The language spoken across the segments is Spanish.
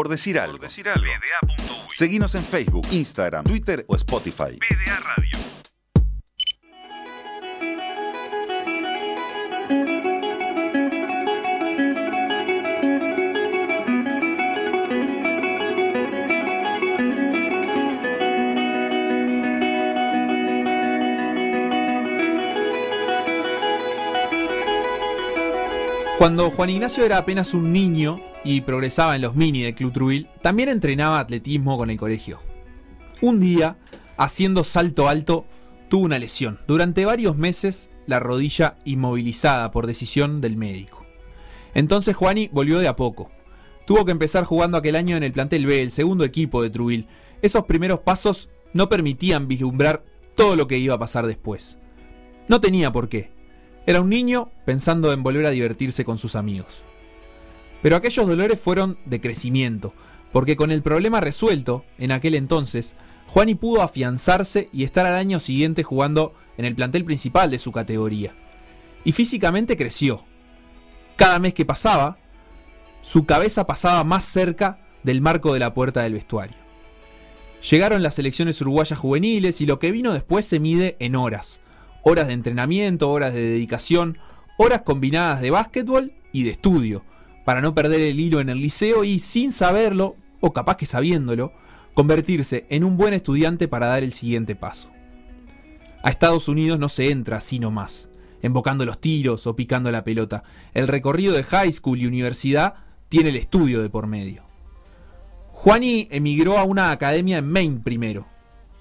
Por decir algo. Seguinos en Facebook, Instagram, Twitter o Spotify. PDA Radio. Cuando Juan Ignacio era apenas un niño y progresaba en los mini del Club Trubil, también entrenaba atletismo con el colegio. Un día, haciendo salto alto, tuvo una lesión. Durante varios meses, la rodilla inmovilizada por decisión del médico. Entonces Juani volvió de a poco. Tuvo que empezar jugando aquel año en el plantel B, el segundo equipo de Trubil. Esos primeros pasos no permitían vislumbrar todo lo que iba a pasar después. No tenía por qué. Era un niño pensando en volver a divertirse con sus amigos. Pero aquellos dolores fueron de crecimiento, porque con el problema resuelto, en aquel entonces, Juani pudo afianzarse y estar al año siguiente jugando en el plantel principal de su categoría. Y físicamente creció. Cada mes que pasaba, su cabeza pasaba más cerca del marco de la puerta del vestuario. Llegaron las selecciones uruguayas juveniles y lo que vino después se mide en horas. Horas de entrenamiento, horas de dedicación, horas combinadas de básquetbol y de estudio, para no perder el hilo en el liceo y sin saberlo, o capaz que sabiéndolo, convertirse en un buen estudiante para dar el siguiente paso. A Estados Unidos no se entra así nomás, embocando los tiros o picando la pelota. El recorrido de high school y universidad tiene el estudio de por medio. Juani emigró a una academia en Maine primero,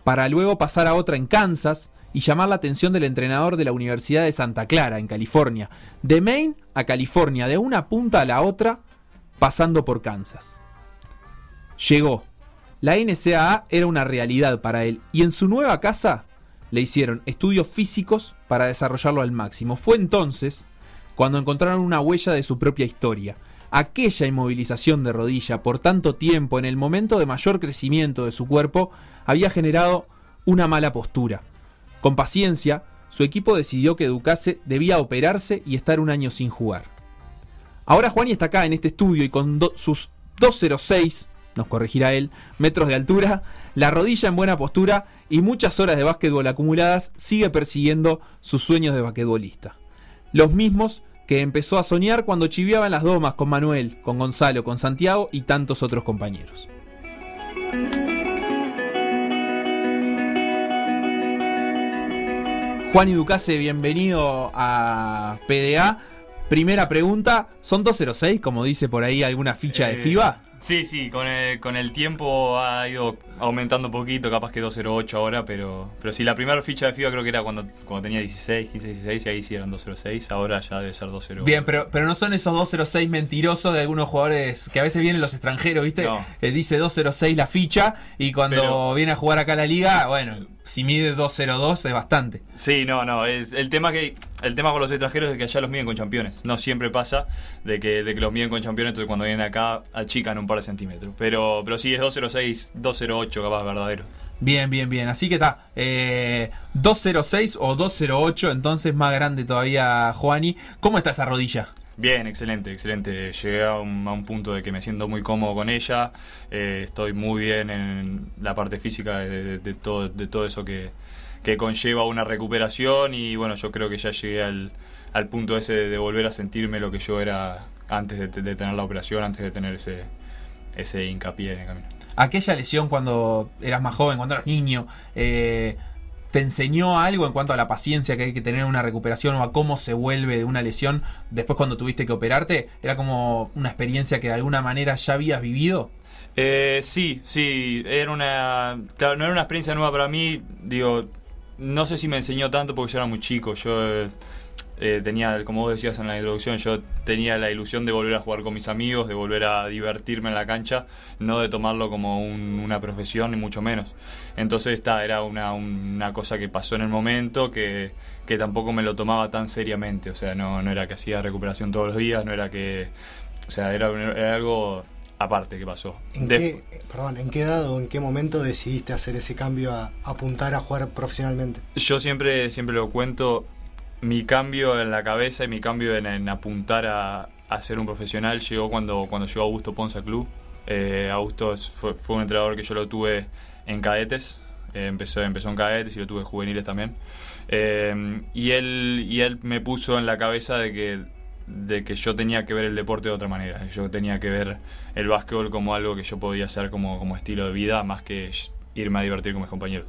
para luego pasar a otra en Kansas y llamar la atención del entrenador de la Universidad de Santa Clara, en California. De Maine a California, de una punta a la otra, pasando por Kansas. Llegó. La NCAA era una realidad para él y en su nueva casa le hicieron estudios físicos para desarrollarlo al máximo. Fue entonces cuando encontraron una huella de su propia historia. Aquella inmovilización de rodilla por tanto tiempo en el momento de mayor crecimiento de su cuerpo había generado una mala postura. Con paciencia, su equipo decidió que Ducase debía operarse y estar un año sin jugar. Ahora Juani está acá en este estudio y con sus 206, nos corregirá él, metros de altura, la rodilla en buena postura y muchas horas de básquetbol acumuladas, sigue persiguiendo sus sueños de basquetbolista. Los mismos que empezó a soñar cuando chiviaba en las domas con Manuel, con Gonzalo, con Santiago y tantos otros compañeros. Juan y Ducase, bienvenido a PDA. Primera pregunta, ¿son 206 como dice por ahí alguna ficha de Eh, FIBA? Sí, sí, con el, con el tiempo ha ido aumentando un poquito, capaz que 208 ahora, pero, pero sí, la primera ficha de FIBA creo que era cuando, cuando tenía 16, 15, 16, y ahí sí eran 206, ahora ya debe ser 208. Bien, pero, pero no son esos 206 mentirosos de algunos jugadores que a veces vienen los extranjeros, ¿viste? No. Eh, dice 206 la ficha y cuando Pero- viene a jugar acá a la liga, bueno, si mide 202 es bastante. Sí, no, no, es, el, tema que, el tema con los extranjeros es que allá los miden con campeones. No siempre pasa de que, de que los miden con campeones, entonces cuando vienen acá achican un par de centímetros. Pero, pero sí, es 206, 208 capaz verdadero. Bien, bien, bien. Así que está. eh, 206 o 208, entonces más grande todavía Juani. ¿Cómo está esa rodilla? Bien, excelente, excelente. Llegué a un, a un punto de que me siento muy cómodo con ella. eh, estoy muy bien en la parte física de, de- de todo, de todo eso que, que conlleva una recuperación. Y bueno, yo creo que ya llegué al, al punto ese de, de volver a sentirme lo que yo era antes de, de tener la operación, antes de tener ese, ese hincapié en el camino. Aquella lesión cuando eras más joven, cuando eras niño, eh, ¿te enseñó algo en cuanto a la paciencia que hay que tener en una recuperación o a cómo se vuelve de una lesión después cuando tuviste que operarte? ¿Era como una experiencia que de alguna manera ya habías vivido? Eh, sí, sí, era una. Claro, no era una experiencia nueva para mí. Digo, no sé si me enseñó tanto porque yo era muy chico. Yo eh, eh, tenía, como vos decías en la introducción, yo tenía la ilusión de volver a jugar con mis amigos, de volver a divertirme en la cancha, no de tomarlo como un- una profesión, ni mucho menos. Entonces, esta era una, una cosa que pasó en el momento que, que tampoco me lo tomaba tan seriamente. O sea, no, no era que hacía recuperación todos los días, no era que. O sea, era, era algo aparte que pasó. ¿En De- qué, perdón, ¿en qué edad o en qué momento decidiste hacer ese cambio a apuntar a jugar profesionalmente? Yo siempre, siempre lo cuento, mi cambio en la cabeza y mi cambio en, apuntar a, a ser un profesional llegó cuando, cuando llegó Augusto Ponce al club. Eh, Augusto fue, fue un entrenador que yo lo tuve en cadetes. Eh, empezó, empezó en cadetes y lo tuve en juveniles también. Eh, y, él, y él me puso en la cabeza de que, de que yo tenía que ver el deporte de otra manera. Yo tenía que ver el básquetbol como algo que yo podía hacer como, como estilo de vida, más que irme a divertir con mis compañeros.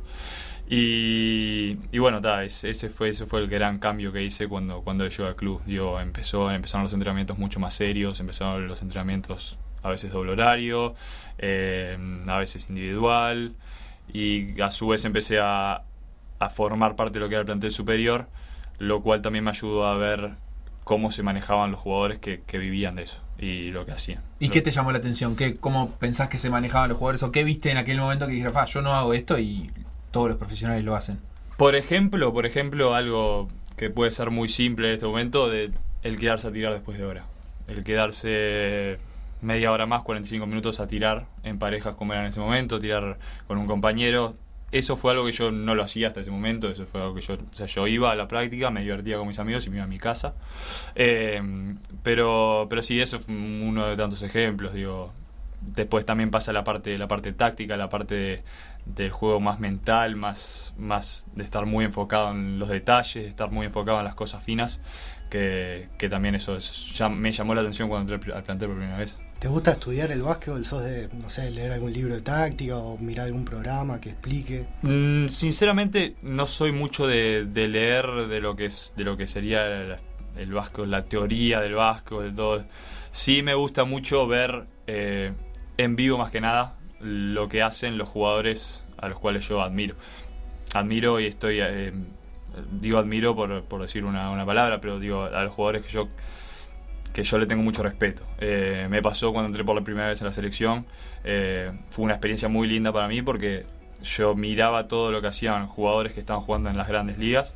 Y, y bueno, ta, es- ese, fue, ese fue el gran cambio que hice cuando, cuando yo al club. Digo, empezó, empezaron los entrenamientos mucho más serios, empezaron los entrenamientos a veces doble horario, eh, a veces individual, y a su vez empecé a, a formar parte de lo que era el plantel superior, lo cual también me ayudó a ver cómo se manejaban los jugadores que, que vivían de eso y lo que hacían. ¿Y Lo- qué te llamó la atención? ¿Qué, ¿Cómo pensás que se manejaban los jugadores? ¿O qué viste en aquel momento que dijeras, "Fa, yo no hago esto y todos los profesionales lo hacen? Por ejemplo, por ejemplo, algo que puede ser muy simple en este momento, el quedarse a tirar después de hora. El quedarse media hora más, 45 minutos a tirar en parejas como era en ese momento, tirar con un compañero. Eso fue algo que yo no lo hacía hasta ese momento, eso fue algo que yo, o sea, yo iba a la práctica, me divertía con mis amigos y me iba a mi casa. Eh, pero, pero sí, eso fue uno de tantos ejemplos, digo. Después también pasa la parte, la parte táctica, la parte de- del juego más mental, más, más de estar muy enfocado en los detalles, de estar muy enfocado en las cosas finas, que, que también eso es- ya me llamó la atención cuando entré al plantel por primera vez. ¿Te gusta estudiar el básquetbol? ¿Sos de, no sé, leer algún libro de táctica o mirar algún programa que explique? Mm, sinceramente no soy mucho de, de leer de lo que es de lo que sería el, el básquetbol, la teoría del básquetbol, de todo. Sí me gusta mucho ver eh, en vivo más que nada lo que hacen los jugadores a los cuales yo admiro. Admiro y estoy eh, digo admiro por, por decir una, una palabra, pero digo a los jugadores que yo que yo le tengo mucho respeto. Eh, me pasó cuando entré por la primera vez en la selección. eh, fue una experiencia muy linda para mí porque yo miraba todo lo que hacían jugadores que estaban jugando en las grandes ligas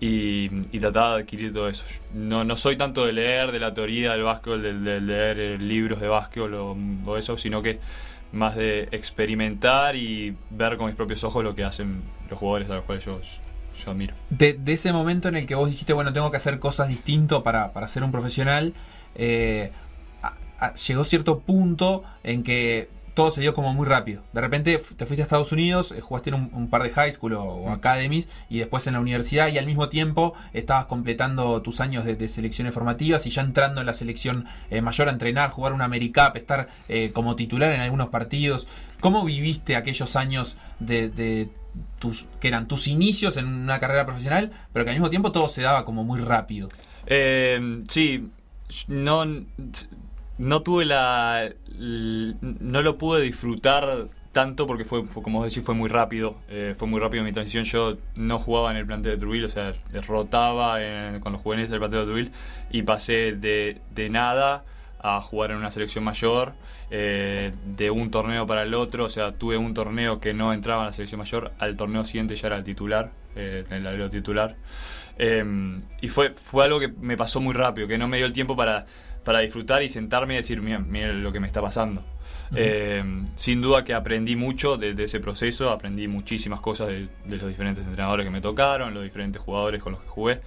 y, trataba de adquirir todo eso. No, no soy tanto de leer de la teoría del básquetbol, de, leer eh, libros de básquetbol o, eso, sino que más de experimentar y ver con mis propios ojos lo que hacen los jugadores a los cuales yo, yo admiro. De, ese momento en el que vos dijiste, bueno, tengo que hacer cosas distintas para, para ser un profesional, eh, llegó cierto punto en que todo se dio como muy rápido. De repente te fuiste a Estados Unidos, eh, jugaste en un, un par de high school o, o academies y después en la universidad y al mismo tiempo estabas completando tus años de, de selecciones formativas y ya entrando en la selección eh, mayor a entrenar, jugar una AmeriCup, estar eh, como titular en algunos partidos. ¿Cómo viviste aquellos años de, de tus, que eran tus inicios en una carrera profesional, pero que al mismo tiempo todo se daba como muy rápido? Eh, sí, no, no tuve la, No lo pude disfrutar tanto porque fue, fue, como decís, fue muy rápido. eh, fue muy rápido mi transición. Yo no jugaba en el plantel de Trujillo, o sea, rotaba en- con los juveniles del plantel de Trujillo y pasé de, de nada a jugar en una selección mayor, eh, de un torneo para el otro, o sea, tuve un torneo que no entraba en la selección mayor, al torneo siguiente ya era el titular, eh, el alero titular. Eh, y fue, fue algo que me pasó muy rápido, que no me dio el tiempo para, para disfrutar y sentarme y decir, mira lo que me está pasando. Eh, sin duda que aprendí mucho de, de ese proceso, aprendí muchísimas cosas de, de los diferentes entrenadores que me tocaron, los diferentes jugadores con los que jugué,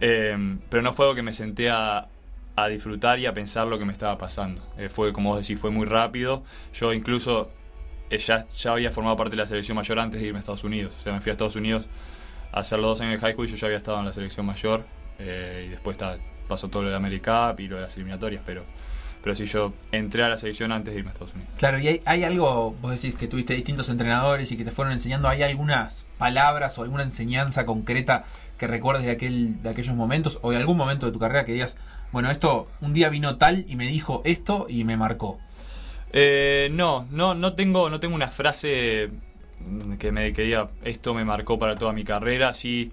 Eh, pero no fue algo que me senté a, a disfrutar y a pensar lo que me estaba pasando. Eh, fue, como vos decís, fue muy rápido. Yo incluso ya, ya había formado parte de la selección mayor antes de irme a Estados Unidos. O sea, me fui a Estados Unidos a hacer los dos años de high school y yo ya había estado en la selección mayor. y después ta- pasó todo lo de America y lo de las eliminatorias, pero, pero sí, yo entré a la selección antes de irme a Estados Unidos. Claro, y hay, hay algo, vos decís que tuviste distintos entrenadores y que te fueron enseñando, ¿hay algunas palabras o alguna enseñanza concreta que recuerdes de, aquel, de aquellos momentos o de algún momento de tu carrera que digas, bueno, esto, un día vino tal y me dijo esto y me marcó? Eh, no, no, no tengo, no tengo una frase que me que diga esto me marcó para toda mi carrera. Sí,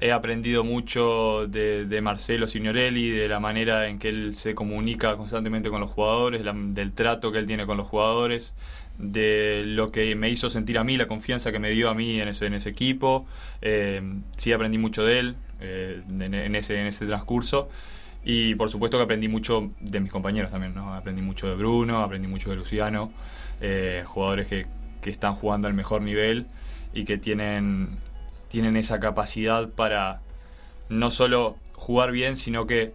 he aprendido mucho de, de Marcelo Signorelli, de la manera en que él se comunica constantemente con los jugadores, la- del trato que él tiene con los jugadores, de lo que me hizo sentir a mí, la confianza que me dio a mí en ese, en ese equipo. Eh, sí aprendí mucho de él eh, en, en ese, en ese transcurso. Y por supuesto que aprendí mucho de mis compañeros también, ¿no? Aprendí mucho de Bruno, aprendí mucho de Luciano, eh, jugadores que, que están jugando al mejor nivel y que tienen, tienen esa capacidad para no solo jugar bien, sino que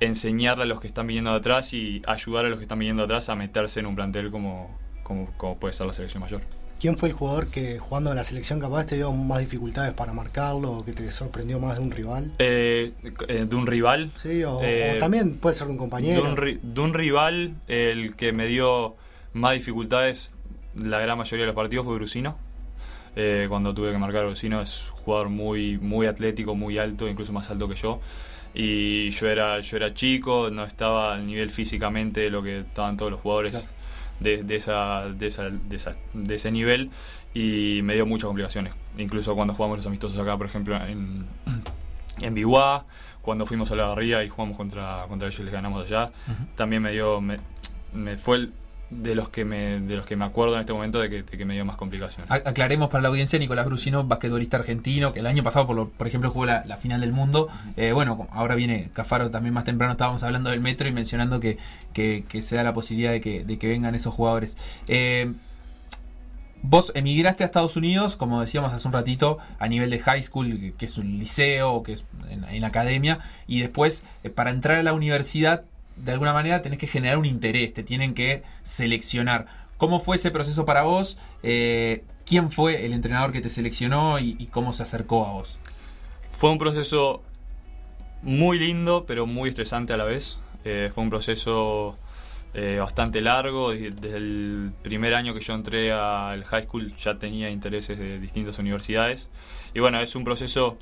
enseñarle a los que están viniendo de atrás y ayudar a los que están viniendo de atrás a meterse en un plantel como, como, como puede ser la selección mayor. ¿Quién fue el jugador que jugando en la selección capaz te dio más dificultades para marcarlo o que te sorprendió más de un rival? Eh, eh, de un rival. Sí, o, Eh, o también puede ser de un compañero. De un, ri- de un rival, el que me dio más dificultades la gran mayoría de los partidos fue Brusino. Eh, cuando tuve que marcar a Brusino es un jugador muy, muy atlético, muy alto, incluso más alto que yo. Y yo era, yo era chico, no estaba al nivel físicamente de lo que estaban todos los jugadores Claro. de, de esa, de, esa- de esa- de ese nivel y me dio muchas complicaciones. Incluso cuando jugamos los amistosos acá, por ejemplo, en, en Biguá, cuando fuimos a la Barría y jugamos contra, contra ellos y les ganamos allá, también me dio, me, me fue el- de los que me de los que me acuerdo en este momento de que, de que me dio más complicaciones. Aclaremos para la audiencia, Nicolás Brusino, basquetbolista argentino, que el año pasado, por, lo- por ejemplo, jugó la, la final del mundo. Eh, bueno, ahora viene Cafaro también más temprano, estábamos hablando del metro y mencionando que, que- que se da la posibilidad de que, de que vengan esos jugadores. Eh, vos emigraste a Estados Unidos, como decíamos hace un ratito, a nivel de high school, que, que es un liceo, que es en, en academia, y después, eh, para entrar a la universidad, de alguna manera tenés que generar un interés, te tienen que seleccionar. ¿Cómo fue ese proceso para vos? Eh, ¿Quién fue el entrenador que te seleccionó y, cómo se acercó a vos? Fue un proceso muy lindo, pero muy estresante a la vez. Eh, fue un proceso eh, bastante largo. Desde el primer año que yo entré al high school ya tenía intereses de distintas universidades. Y bueno, es un proceso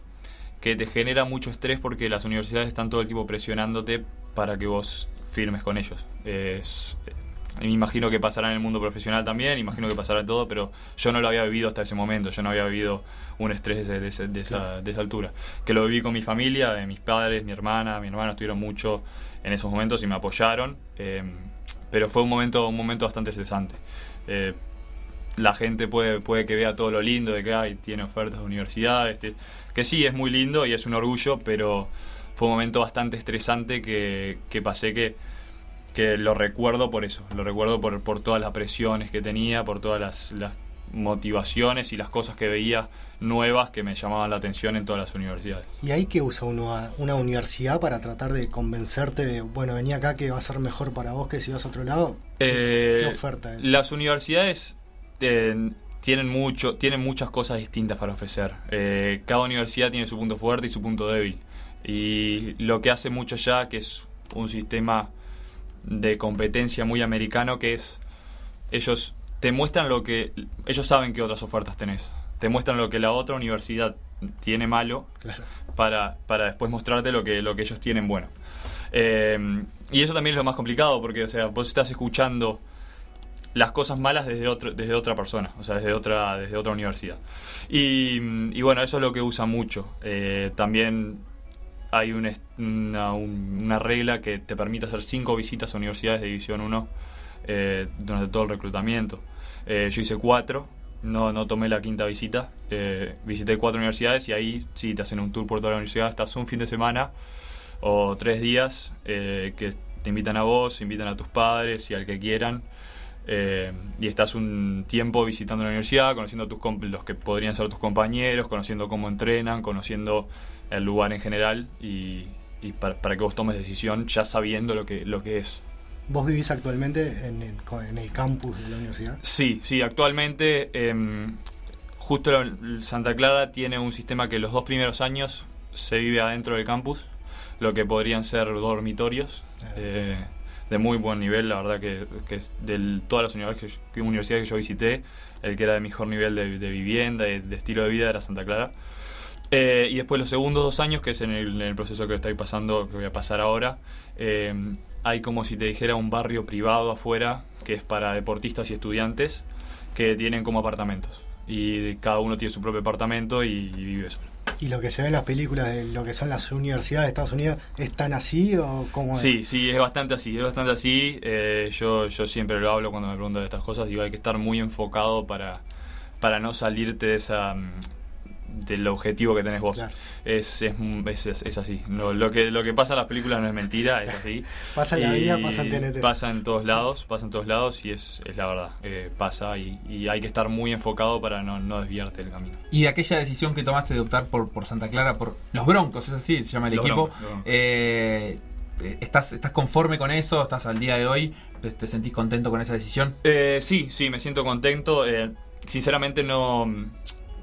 que te genera mucho estrés porque las universidades están todo el tiempo presionándote para que vos firmes con ellos. Es, eh, me imagino que pasará en el mundo profesional también, imagino que pasará en todo, pero yo no lo había vivido hasta ese momento, yo no había vivido un estrés de, ese- de esa, de esa altura. Que lo viví con mi familia, eh, mis padres, mi hermana, mi hermano estuvieron mucho en esos momentos y me apoyaron, eh, pero fue un momento, un momento bastante estresante. Eh, la gente puede, puede que vea todo lo lindo de que hay, tiene ofertas de universidades, que sí, es muy lindo y es un orgullo, pero fue un momento bastante estresante que, que pasé que, que lo recuerdo por eso, lo recuerdo por, por todas las presiones que tenía, por todas las, las motivaciones y las cosas que veía nuevas que me llamaban la atención en todas las universidades. ¿Y ahí qué usa uno a- una universidad para tratar de convencerte de, bueno, vení acá que va a ser mejor para vos que si vas a otro lado? ¿Qué, Eh, qué oferta es? Las universidades eh, tienen mucho, tienen muchas cosas distintas para ofrecer. Eh, cada universidad tiene su punto fuerte y su punto débil. Y lo que hace mucho ya, que es un sistema de competencia muy americano, que es ellos te muestran lo que ellos saben que otras ofertas tenés. Te muestran lo que la otra universidad tiene malo Claro. para, para después mostrarte lo que, lo que ellos tienen bueno. Eh, y eso también es lo más complicado, porque o sea, vos estás escuchando las cosas malas desde, otro, desde otra persona, o sea, desde otra, desde otra universidad. Y, y bueno, eso es lo que usa mucho. Eh, también hay una, un- una regla que te permite hacer cinco visitas a universidades de División 1 eh, durante todo el reclutamiento. Eh, yo hice cuatro, no, no tomé la quinta visita. visité cuatro universidades y ahí sí te hacen un tour por toda la universidad. Estás un fin de semana o tres días que te invitan a vos, invitan a tus padres y al que quieran. Eh, y estás un tiempo visitando la universidad, conociendo tus los que podrían ser tus compañeros, conociendo cómo entrenan, conociendo el lugar en general y, y para, para que vos tomes decisión ya sabiendo lo que, lo que es. ¿Vos vivís actualmente en el, co- en el campus de la universidad? Sí, sí, actualmente em, justo la- Santa Clara tiene un sistema que los dos primeros años se vive adentro del campus, lo que podrían ser dormitorios Ah. eh, de muy buen nivel, la verdad que, que de todas las universidades que, yo- universidades que yo visité, el que era de mejor nivel de, de vivienda, de, de estilo de vida era Santa Clara. Eh, y después los segundos dos años, que es en el, en el proceso que estoy pasando, que voy a pasar ahora, eh, hay como si te dijera un barrio privado afuera, que es para deportistas y estudiantes, que tienen como apartamentos. Y cada uno tiene su propio apartamento y, y vive solo. ¿Y lo que se ve en las películas de lo que son las universidades de Estados Unidos es tan así o cómo es? Sí, sí, es bastante así, es bastante así. Eh, yo, yo siempre lo hablo cuando me preguntan de estas cosas, digo, hay que estar muy enfocado para, para no salirte de esa mm, del objetivo que tenés vos. Claro. Es, es, es, es- es así. Lo, que, lo que pasa en las películas no es mentira, es así. Pasa en la vida, pasa en TNT. Pasa en todos lados, pasa en todos lados y es, es la verdad. Eh, pasa y, y hay que estar muy enfocado para no, no desviarte del camino. Y de aquella decisión que tomaste de optar por, por Santa Clara, por los Broncos, es así, se llama el Los equipo. Broncos, los Broncos. eh, eh, ¿estás, ¿estás conforme con eso? ¿Estás al día de hoy? ¿Te, te sentís contento con esa decisión? Eh, sí, sí, me siento contento. Eh, sinceramente no,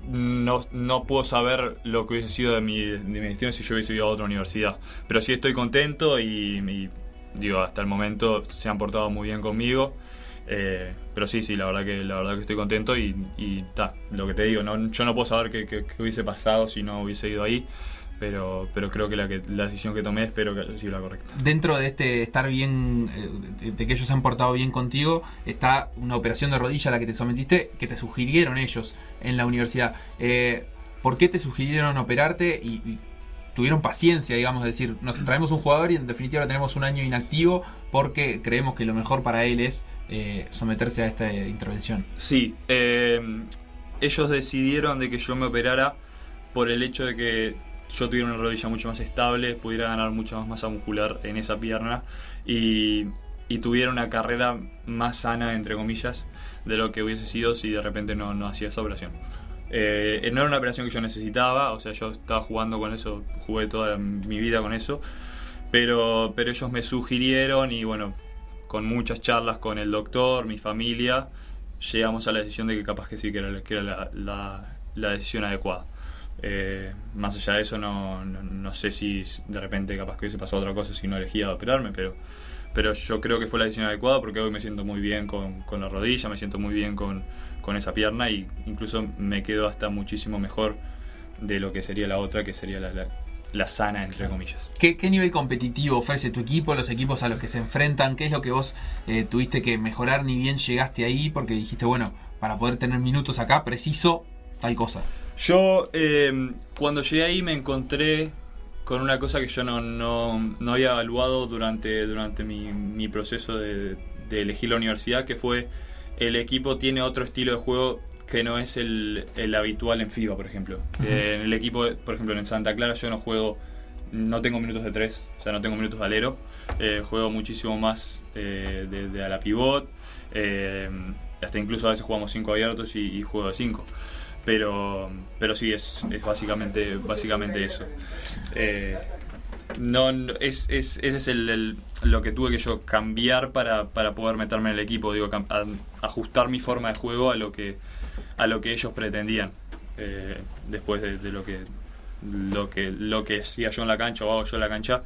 no, no puedo saber lo que hubiese sido de mi, de destino si yo hubiese ido a otra universidad. Pero sí estoy contento y, y, digo, hasta el momento se han portado muy bien conmigo. Eh, pero sí, sí, la verdad que la verdad que estoy contento y, y ta, lo que te digo, no, yo no puedo saber qué hubiese pasado si no hubiese ido ahí, pero, pero creo que la, que la decisión que tomé espero que haya sido la correcta. Dentro de este estar bien, eh, de, de que ellos se han portado bien contigo, está una operación de rodilla a la que te sometiste, que te sugirieron ellos en la universidad. Eh, ¿Por qué te sugirieron operarte y, y tuvieron paciencia, digamos, de decir, nos traemos un jugador y en definitiva lo tenemos un año inactivo porque creemos que lo mejor para él es eh, someterse a esta intervención? Sí, eh, ellos decidieron de que yo me operara por el hecho de que yo tuviera una rodilla mucho más estable, pudiera ganar mucha más masa muscular en esa pierna y, y tuviera una carrera más sana, entre comillas, de lo que hubiese sido si de repente no, no hacía esa operación. Eh, no era una operación que yo necesitaba, o sea, yo estaba jugando con eso, jugué toda mi vida con eso, pero, pero ellos me sugirieron y bueno, con muchas charlas con el doctor, mi familia, llegamos a la decisión de que capaz que sí, que era, que era la, la- la decisión adecuada. Eh, más allá de eso, no, no, no sé si de repente capaz que hubiese pasado otra cosa si no elegía operarme, pero, pero yo creo que fue la decisión adecuada porque hoy me siento muy bien con, con la rodilla, me siento muy bien con, con esa pierna y incluso me quedo hasta muchísimo mejor de lo que sería la otra, que sería la, la- la sana, entre comillas. ¿Qué, qué nivel competitivo ofrece tu equipo, los equipos a los que se enfrentan? ¿Qué es lo que vos eh, tuviste que mejorar ni bien llegaste ahí? Porque dijiste, bueno, para poder tener minutos acá, preciso tal cosa. Yo eh, cuando llegué ahí me encontré con una cosa que yo no, no, no había evaluado durante, durante mi, mi proceso de, de elegir la universidad, que fue el equipo tiene otro estilo de juego que no es el, el habitual en FIBA, por ejemplo. Eh, en el equipo, por ejemplo, en Santa Clara yo no juego, no tengo minutos de tres, o sea, no tengo minutos de alero. Eh, juego muchísimo más eh, de, de a la pivot. eh, hasta incluso a veces jugamos cinco abiertos y, y juego de 5. Pero, pero sí, es, es básicamente, básicamente eso. Eh, no, es, es- ese es el, lo que tuve que yo cambiar para, para poder meterme en el equipo, digo, ajustar mi forma de juego a lo que, a lo que ellos pretendían. eh, después de, de lo que lo que lo que hacía yo en la cancha o hago yo en la cancha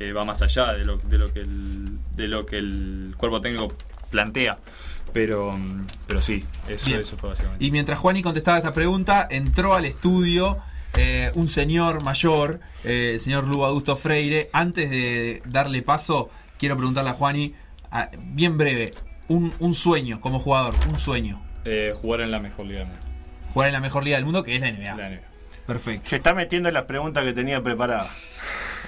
eh, va más allá de lo, de lo que el, de lo que el cuerpo técnico plantea. Pero, pero sí, eso, fue básicamente. Y mientras Juani contestaba esta pregunta, entró al estudio eh, un señor mayor, eh, el señor Lugo Augusto Freire. Antes de darle paso, quiero preguntarle a Juani, a- bien breve, un, un sueño como jugador, un sueño. Eh, jugar en la mejor liga del mundo. Jugar en la mejor liga del mundo, que es la NBA. La NBA. Perfecto. Se está metiendo en las preguntas que tenía preparadas.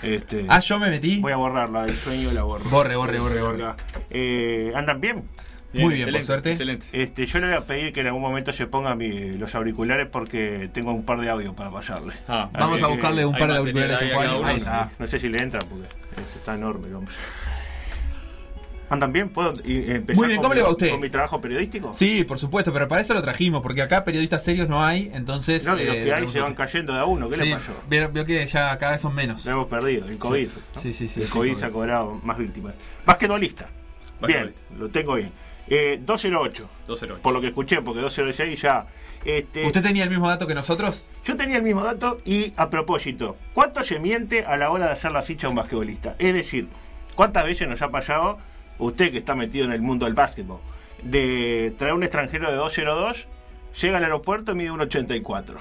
Este, Ah, yo me metí. Voy a borrarla, del sueño la borro. Borre, borre, borre, borre. Eh, ¿Andan bien? Muy bien, por excelente, suerte. Excelente. Este, yo le voy a pedir que en algún momento se ponga mi- los auriculares porque tengo un par de audio para pasarle. Ah, Vamos a buscarle un par de auriculares a ahí a Juani. cada uno. Ahí está. No sé si le entra porque este, está enorme el hombre. ¿Andan bien? ¿Puedo y- empezar Muy bien, con ¿cómo mi- le va a usted? ¿Con mi trabajo periodístico? Sí, por supuesto, pero para eso lo trajimos, porque acá periodistas serios no hay, entonces... No, y los eh, que hay se van cayendo de a uno. ¿Qué Sí, le pasó? veo, veo que ya cada vez son menos. Lo hemos perdido, el COVID. ¿no? Sí, sí, sí, El sí, COVID se ha cobrado más víctimas. Basquetbolista. Bien, lo tengo bien. Eh, 208. 2-0. Por lo que escuché, porque 206 ya. Este, ¿Usted tenía el mismo dato que nosotros? Yo tenía el mismo dato y a propósito, ¿cuánto se miente a la hora de hacer la ficha a un basquetbolista? Es decir, ¿cuántas veces nos ha pasado, usted que está metido en el mundo del básquetbol, de traer un extranjero de 202, llega al aeropuerto y mide 1,84?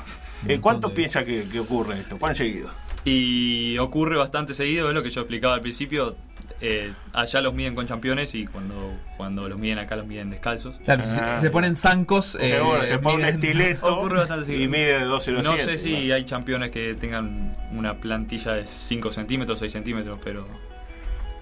¿En cuánto piensa que, que ocurre esto? ¿Cuán seguido? Y ocurre bastante seguido, es lo que yo explicaba al principio. eh, allá los miden con campeones y cuando, cuando los miden acá los miden descalzos. Claro, si, Ah. si se ponen zancos... eh, Seguro, se pone un estileto Ocurre bastante y seguido. mide 207. No sé si hay campeones que tengan una plantilla de 5 centímetros, 6 centímetros, pero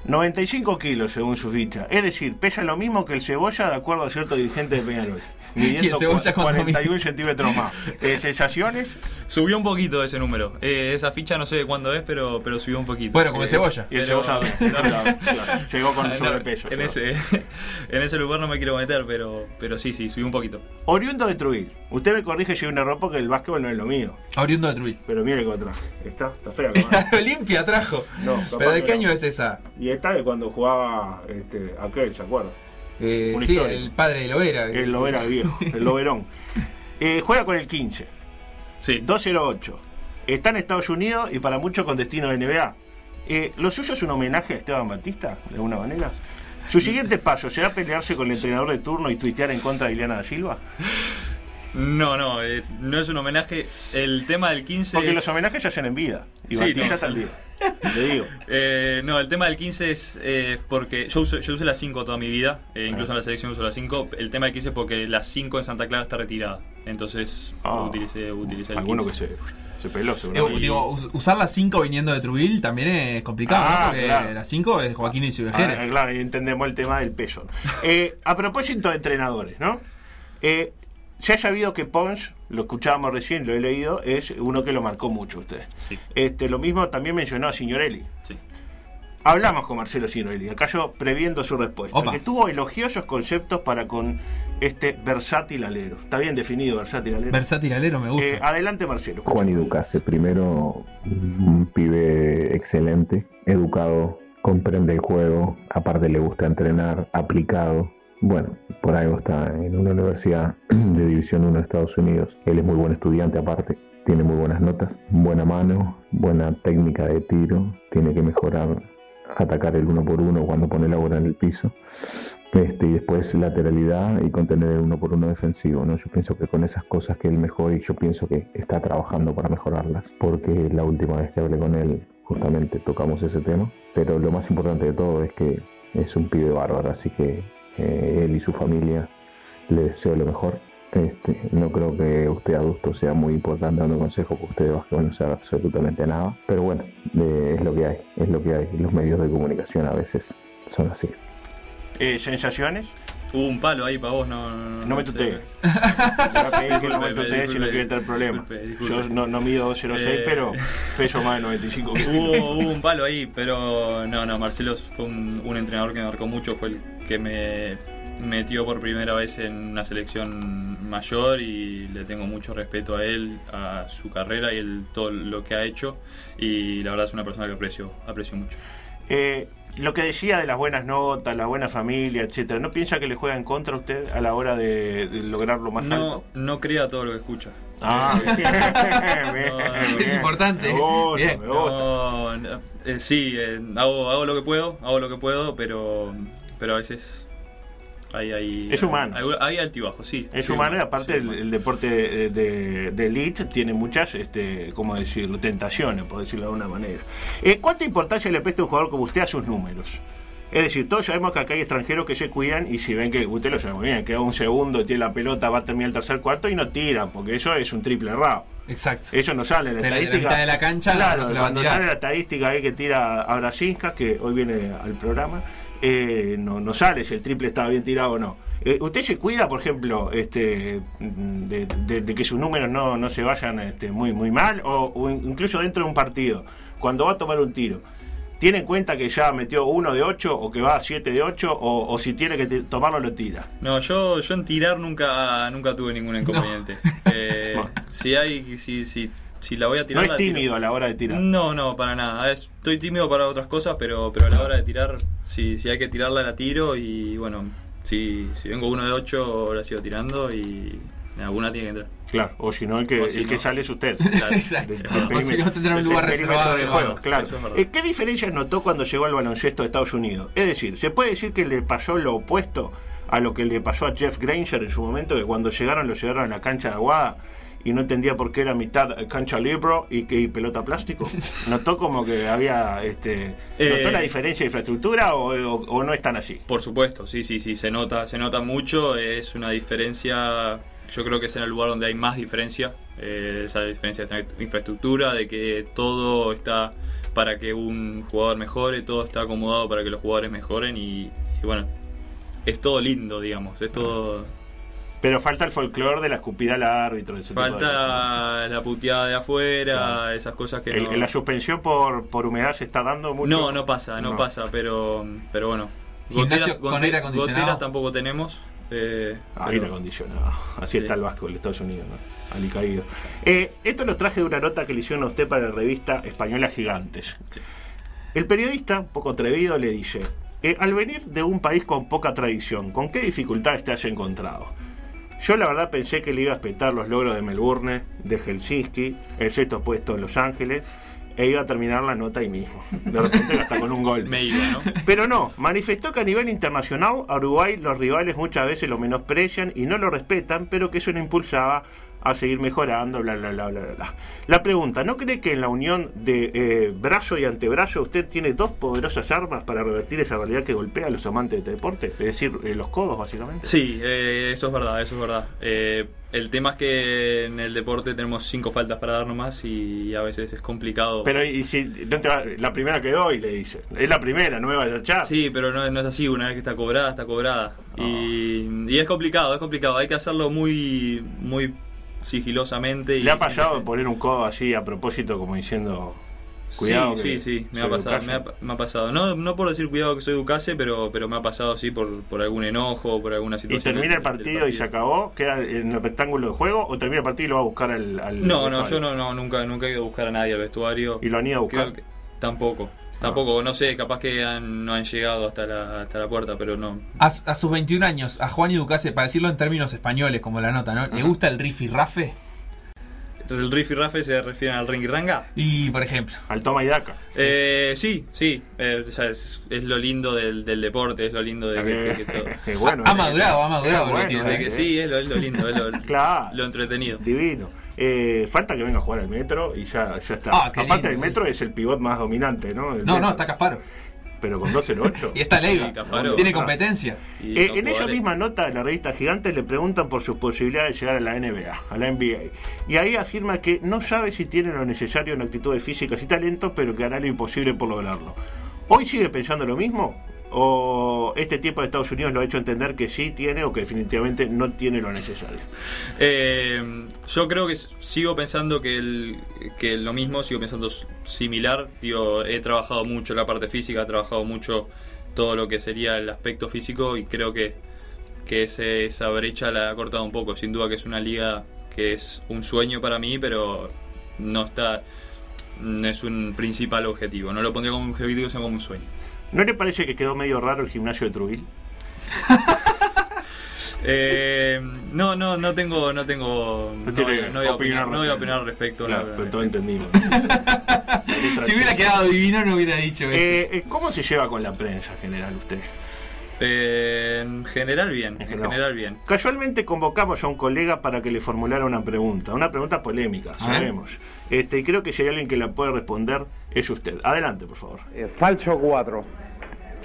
95 kilos según su ficha. Es decir, pesa lo mismo que el cebolla de acuerdo a cierto dirigente de Peñarol. Midiendo ¿Y el Cebolla cuánto 41 centímetros más. Eh, ¿Sensaciones? Subió un poquito ese número. Eh, esa ficha no sé de cuándo es, pero, pero subió un poquito. Bueno, como Eh, el cebolla. Y el pero- cebolla claro, claro, llegó con sobrepeso. En claro. ese, en ese lugar no me quiero meter, pero, pero sí, sí, subió un poquito. Oriundo de Trujillo, Usted me corrige si hay un error porque el básquetbol no es lo mío. Oriundo de Truil. Pero mire cómo traje. Está, está fea. Olimpia trajo. No, ¿Pero de que qué no. año es esa? Y esta de cuando jugaba este, aquel, ¿se acuerda? Eh, sí, el padre de Lovera. El Lovera viejo, el Loverón. Eh, juega con el 15. Sí. 208. Está en Estados Unidos y para muchos con destino de NBA. Eh, ¿Lo suyo es un homenaje a Esteban Batista, de alguna manera? ¿Su siguiente paso será pelearse con el entrenador de turno y tuitear en contra de Ileana da Silva? No, no, eh, no es un homenaje. El tema del 15 Porque es- los homenajes se hacen en vida. Y Sí, no. también. Le digo. Eh, no, el tema del 15 es eh, porque yo usé, yo usé la 5 toda mi vida, eh, incluso en la selección uso la 5. El tema del 15 es porque la 5 en Santa Clara está retirada. Entonces Ah. utilicé, utilicé el 15. Alguno que se, se peló, Eh, seguramente. digo, us- usar la 5 viniendo de Truil también es complicado, Ah, ¿no? Porque claro. la 5 es Joaquín y Ah, Ciurejeres. claro, y entendemos el tema del peso. Eh, a propósito de entrenadores, ¿no? Eh, ya he sabido que Pons, lo escuchábamos recién, lo he leído, es uno que lo marcó mucho usted. Sí, Este, lo mismo también mencionó a Signorelli. sí. Hablamos con Marcelo Signorelli, acá yo previendo su respuesta, Opa. que tuvo elogiosos conceptos para con este versátil alero. Está bien definido versátil alero. Versátil alero me gusta. Eh, adelante Marcelo. Juan y Ducase, primero un pibe excelente, educado, comprende el juego, aparte le gusta entrenar, aplicado. Bueno, por algo está en una universidad de División 1 de Estados Unidos. Él es muy buen estudiante aparte, tiene muy buenas notas, buena mano, buena técnica de tiro, tiene que mejorar, atacar el uno por uno cuando pone la bola en el piso. Este, y después lateralidad y contener el uno por uno defensivo. ¿no? Yo pienso que con esas cosas que él mejora y yo pienso que está trabajando para mejorarlas, porque la última vez que hablé con él justamente tocamos ese tema, pero lo más importante de todo es que es un pibe bárbaro, así que eh, él y su familia le deseo lo mejor. Este, no creo que usted adulto sea muy importante dando consejos, porque usted de básquetbol no sabe absolutamente nada, pero bueno, eh, es lo que hay, es lo que hay. Los medios de comunicación a veces son así. Eh, ¿Sensaciones? Hubo un palo ahí para vos, no. No, No me tutees. Que no me tutees si no quiere tener problemas. Yo no, no mido 206, Eh. pero peso más de 95 kilos. Hubo, hubo un palo ahí, pero no, no, Marcelo fue un, un entrenador que me marcó mucho, fue el que me metió por primera vez en una selección mayor y le tengo mucho respeto a él, a su carrera y el, todo lo que ha hecho y la verdad es una persona que aprecio, aprecio mucho. Eh, lo que decía de las buenas notas, la buena familia, etcétera, ¿no piensa que le juega en contra a usted a la hora de, de lograr lo más No, alto? no crea todo lo que escucha. Ah, bien, No. Es importante. Me gusta, Bien. me gusta. No, eh, sí, eh, hago, hago lo que puedo, hago lo que puedo, pero, pero a veces hay, hay, Es humano. Hay, hay altibajos, sí. Es Sí, humano y aparte sí, el, deporte de, de- de elite tiene muchas, este, ¿cómo decirlo? Tentaciones, por decirlo de alguna manera. Eh, ¿Cuánta importancia le presta un jugador como usted a sus números? Es decir, todos sabemos que acá hay extranjeros que se cuidan y si ven que usted lo sabe muy bien, queda un segundo, tiene la pelota, va a terminar el tercer cuarto y no tiran, porque eso es un triple errado. Exacto. Eso no sale en la De la- de la estadística. mitad de la cancha, claro, no se la cuando sale la estadística ahí que tira a Brasinska, que hoy viene al programa, eh, no, no sale si el triple estaba bien tirado o no. Eh, ¿Usted se cuida, por ejemplo, este, de, de- de que sus números no, no se vayan este, muy, muy mal? O, o incluso dentro de un partido, cuando va a tomar un tiro, ¿tiene en cuenta que ya metió uno de 8 o que va a 7 de 8 o, o si tiene que tomarlo lo tira? No, yo, yo en tirar nunca, nunca tuve ningún inconveniente. Eh, Bueno. si hay, si, si, si la voy a No tirar. es la tiro. tímido a la hora de tirar. No, no, para nada. Es- estoy tímido para otras cosas, pero, pero a la hora de tirar, si, si hay que tirarla, la tiro. Y bueno, si, si vengo uno de ocho, la sigo tirando y alguna tiene que entrar. Claro, o si no, el que, O si el que no. sale es usted. Claro. Exacto. O si no tendrá un Es lugar reservado. de juego, claro. Es. Eh, ¿Qué diferencias notó cuando llegó al baloncesto de Estados Unidos? Es decir, ¿se puede decir que le pasó lo opuesto a lo que le pasó a Jeff Granger en su momento, que cuando llegaron lo llegaron a la cancha de Aguada y no entendía por qué era mitad cancha libro y, y pelota plástico? ¿Notó como que había, este, notó Eh, la diferencia de infraestructura o, o- o no es tan así? Por supuesto, sí, sí, sí, se nota, se nota mucho. Es una diferencia. Yo creo que es en el lugar donde hay más diferencia. eh, esa diferencia de infraestructura, de que todo está para que un jugador mejore, todo está acomodado para que los jugadores mejoren y, y bueno, es todo lindo, digamos. Es todo. Pero falta el folclore de la escupida al árbitro. ese tipo de cosas. Falta la puteada de afuera, Claro. esas cosas que El- no. ¿La suspensión por, por humedad se está dando mucho? No, no pasa, no, pasa, pero, pero bueno. Gimnasio Goteras, con aire acondicionado. goteras tampoco tenemos. Eh, Aire acondicionado. Así está el básquetbol de Estados Unidos, ¿no? Alicaído. Eh, esto lo traje de una nota que le hicieron a usted para la revista española Gigantes. El periodista, un poco atrevido, le dice: eh, Al venir de un país con poca tradición, ¿con qué dificultades te has encontrado? Yo la verdad pensé que le iba a respetar los logros de Melbourne, de Helsinki, el sexto puesto en Los Ángeles, e iba a terminar la nota ahí mismo. De repente hasta con un gol. Me iba, ¿no? Pero no, manifestó que a nivel internacional a Uruguay los rivales muchas veces lo menosprecian y no lo respetan, pero que eso no impulsaba a seguir mejorando, bla, bla, bla, bla, bla. La pregunta, ¿no cree que en la unión de eh, brazo y antebrazo usted tiene dos poderosas armas para revertir esa realidad que golpea a los amantes de este deporte? Es decir, eh, los codos, básicamente. Sí, eh, eso es verdad, eso es verdad. Eh, el tema es que en el deporte tenemos cinco faltas para dar nomás y a veces es complicado. Pero y si no te va- la primera quedó y le dice, es la primera, no me vaya a echar. Sí, pero no, no es así, una vez que está cobrada, está cobrada. Y, y es complicado, es complicado. Hay que hacerlo muy, muy sigilosamente. Y ¿Le ha pasado poner un codo así a propósito como diciendo, cuidado? sí, que sí, sí, me ha, pasado, Ducase"? me, ha, me ha pasado. No, no por decir cuidado que soy Ducase, pero, pero me ha pasado sí por, por algún enojo, por alguna ¿Y situación. termina el partido y se acabó? ¿Queda en el rectángulo de juego? ¿O termina el partido y lo va a buscar al, al No, no, yo no, no, nunca, nunca he ido a buscar a nadie al vestuario. ¿Y lo han ido a buscar? Creo que- tampoco. Tampoco, no sé, capaz que han- no han llegado hasta la, hasta la puerta, pero no. A, a sus 21 años, a Juan y Ducase, para decirlo en términos españoles, como la nota, ¿no? ¿Le gusta el riff y rafe? Entonces el riff y rafe se refieren al ring y ranga. Y, por ejemplo, Al toma y daca. Eh, sí, sí, eh, o sea, es, es lo lindo del, del deporte, es lo lindo de que, que todo. Bueno, ha eh, madurado, ha madurado. lo bueno, que eh. sí, es lo, es lo lindo, es lo, Claro. lo entretenido. Divino. Eh, falta que venga a jugar al metro y ya, ya está. Ah, Aparte, lindo. el metro es el pivot más dominante, ¿no? El No, no, está Cafaro. Pero con 208. Y está Leiva. Tiene Ah. competencia. Y Eh, en esa misma nota de la revista Gigantes le preguntan por sus posibilidades de llegar a la NBA, a la NBA. Y ahí afirma que no sabe si tiene lo necesario en actitudes físicas y talento, pero que hará lo imposible por lograrlo. ¿Hoy sigue pensando lo mismo? ¿O este tiempo de Estados Unidos lo ha hecho entender que sí tiene o que definitivamente no tiene lo necesario? Eh, yo creo que sigo pensando que, el, que lo mismo, sigo pensando similar. Digo, he trabajado mucho la parte física, he trabajado mucho todo lo que sería el aspecto físico y creo que, que ese- esa brecha la ha cortado un poco. Sin duda que es una liga que es un sueño para mí, pero no está no es un principal objetivo. No lo pondría como un objetivo, sino como un sueño. ¿No le parece que quedó medio raro el gimnasio de Trujillo? Eh, no, no, no tengo, no tengo, no, tiene no voy a opinar, no voy a opinar al respecto. Claro, pero todo entendimos. Si hubiera quedado divino, no hubiera dicho eso. Eh, eh, ¿Cómo se lleva con la prensa en general usted? Eh, en general bien, en general. general bien. Casualmente convocamos a un colega para que le formulara una pregunta, una pregunta polémica, ver. sabemos. Este, y creo que si hay alguien que la puede responder es usted. Adelante, por favor. Eh, falso 4.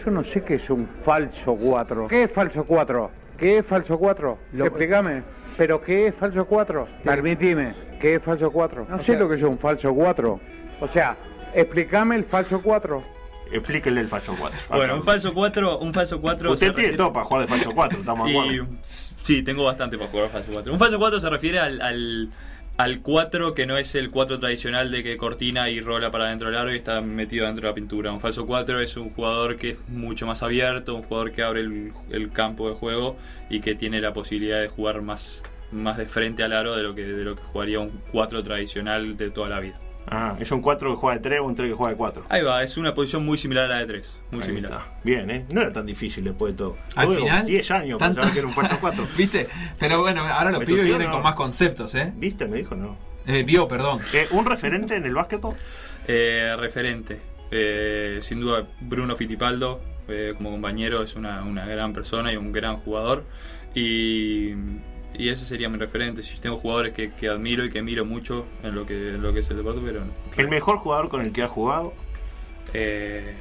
Yo no sé qué es un falso 4. ¿Qué es falso 4? ¿Qué es falso 4? Explícame. ¿Pero qué es falso 4? Permitime. ¿Qué es falso 4? No sé lo que es un falso 4. O sea, explícame el falso 4. Explíquele el falso 4. Bueno, un falso 4, un falso 4 Usted tiene todo para jugar de falso 4, estamos de y. Sí, tengo bastante para jugar falso 4. Un falso 4 se refiere al, al, al 4 que no es el 4 tradicional de que cortina y rola para dentro del aro y está metido dentro de la pintura. Un falso 4 es un jugador que es mucho más abierto, un jugador que abre el, el campo de juego y que tiene la posibilidad de jugar más, más de frente al aro de lo que, de lo que jugaría un 4 tradicional de toda la vida. Ah, ¿Es un 4 que juega de 3 o un 3 que juega de 4? Ahí va, es una posición muy similar a la de 3. Muy Ahí similar. está. Bien, ¿eh? No era tan difícil después de todo. Al Tuve final. 10 años para tanto- saber que era un falso 4. ¿Viste? Pero bueno, ahora los pibes vienen no. con más conceptos, ¿eh? ¿Viste? Me dijo, no. Eh, Vio, perdón. Eh, ¿Un referente en el básquetbol? Eh, referente. Eh, sin duda, Bruno Fittipaldo, eh, como compañero, es una, una gran persona y un gran jugador. Y, y ese sería mi referente. Si tengo jugadores que, que admiro y que miro mucho en lo que, en lo que es el deporte, pero ¿El mejor jugador con el que ha jugado? eh,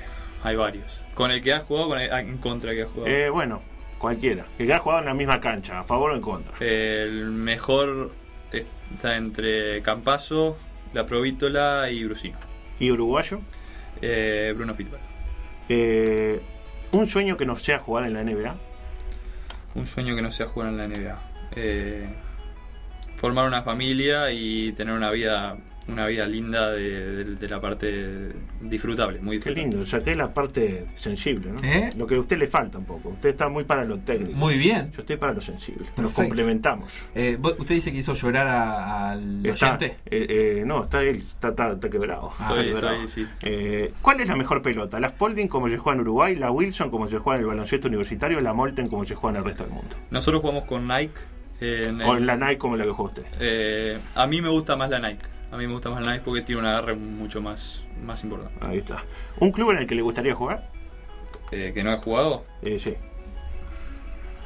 hay varios. Con el que has jugado, con el, ah, en contra que has jugado. Eh, bueno, cualquiera. Que ha jugado en la misma cancha, a favor o en contra. el mejor está entre Campaso, La Provítola y Brusino. ¿Y uruguayo? Eh, Bruno Fittipaldo. Eh, ¿Un sueño que no sea jugar en la NBA? Un sueño que no sea jugar en la NBA. Eh, formar una familia y tener una vida una vida linda de, de- de la parte disfrutable, muy Qué disfrutable. lindo, saqué la parte sensible, ¿no? ¿Eh? Lo que a usted le falta un poco. Usted está muy para lo técnico. Muy bien. Yo estoy para lo sensible. Nos Perfecto. complementamos. Eh, ¿vos- ¿Usted dice que hizo llorar al oyente? eh, eh, no, está él, está, está- está quebrado. Ah, está estoy- quebrado. estoy, sí. Eh, ¿Cuál es la mejor pelota? ¿La Spalding como se juega en Uruguay? ¿La Wilson como se juega en el baloncesto universitario? ¿La Molten como se juega en el resto del mundo? Nosotros jugamos con Nike. En ¿O la Nike como la que juega usted? eh, a mí me gusta más la Nike. A mí me gusta más la Nike porque tiene un agarre mucho más, más importante. Ahí está. ¿Un club en el que le gustaría jugar? Eh, que no he jugado, Eh, sí.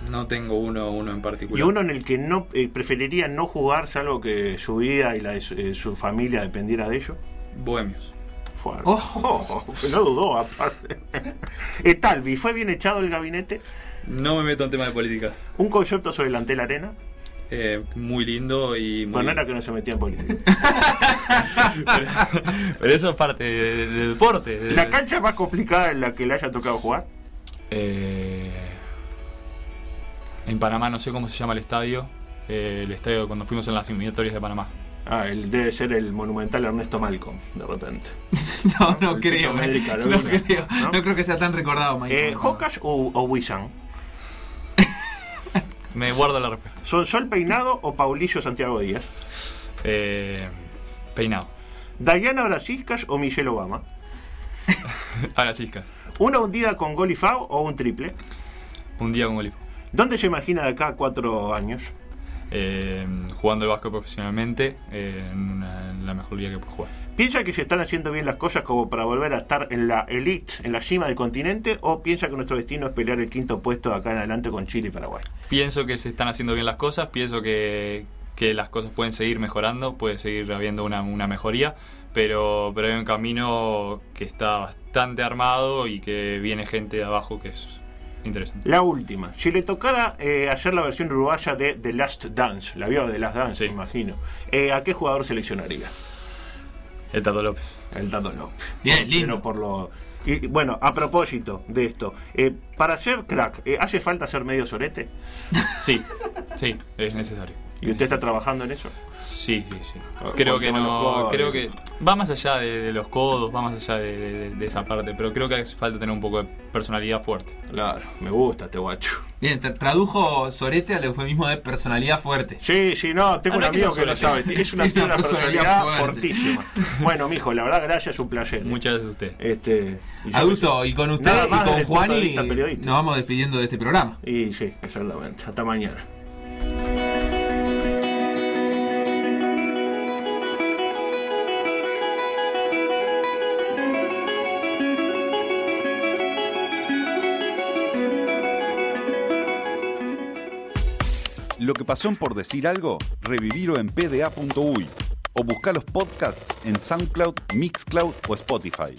no tengo uno, uno en Y particular. uno en el que no eh, preferiría no jugar, salvo que su vida y la de su, eh, su familia dependiera de ello. Bohemios. Fue Oh. Oh, no dudó, aparte. Talvi, ¿fue bien echado el gabinete? No me meto en tema de política. ¿Un concepto sobre el Antel Arena? Eh, muy lindo y muy... Bueno, no era que no se metía en política. pero, pero eso es parte de- de- del deporte. de- ¿La cancha más complicada en la que le haya tocado jugar? Eh, en Panamá no sé cómo se llama el estadio. Eh, el estadio cuando fuimos en las eliminatorias de Panamá. Ah, el, debe ser el monumental Ernesto Malcolm, de repente. No, no creo. Eh. Médica, lo No creo. ¿no? Creo que sea tan recordado. Eh, ¿Hocas o, o Wisan? Me guardo la respuesta. ¿Son Sol Peinado o Paulillo Santiago Díaz? Eh, peinado. ¿Diana Brasilcas o Michelle Obama? Ahora sí, Ska. ¿Una hundida con gol y FAO o un triple? Un día con Golifo. ¿Dónde se imagina de acá cuatro años? Eh, jugando el básquet profesionalmente eh, en, una- en la mejor liga que puedo jugar. ¿Piensa que se están haciendo bien las cosas como para volver a estar en la elite, en la cima del continente? ¿O piensa que nuestro destino es pelear el quinto puesto acá en adelante con Chile y Paraguay? Pienso que se están haciendo bien las cosas, pienso que, que las cosas pueden seguir mejorando, puede seguir habiendo una, una mejoría, pero, pero hay un camino que está bastante armado y que viene gente de abajo que es interesante. La última. Si le tocara eh, hacer la versión uruguaya de The Last Dance, la vio de The Last Dance, Sí. me imagino, eh, ¿a qué jugador seleccionaría? El Tato López. El Tato López. Bien, Por- lindo. pero por lo... Y, bueno, a propósito de esto, eh, para ser crack, eh, ¿hace falta ser medio sorete? Sí, sí, es necesario. ¿Y usted está trabajando en eso? Sí, sí, sí. Con- Creo que no, creo que va más allá de, de los codos, va más allá de, de- de esa parte, pero creo que hace falta tener un poco de personalidad fuerte. Claro, me gusta este guacho. Bien, tra- tradujo Sorete al eufemismo de personalidad fuerte. Sí, sí, no, tengo Ah, un que amigo que lo sabe. Es una, una personalidad fortísima. Bueno, mijo, la verdad, gracias, un placer. Muchas gracias a usted. Este, y Adulto, y con usted Nada y con vista periodístico. nos vamos despidiendo de este programa. Y sí, exactamente. Hasta mañana. Lo que pasó en por decir algo, revivirlo en pda.uy o buscar los podcasts en SoundCloud, Mixcloud o Spotify.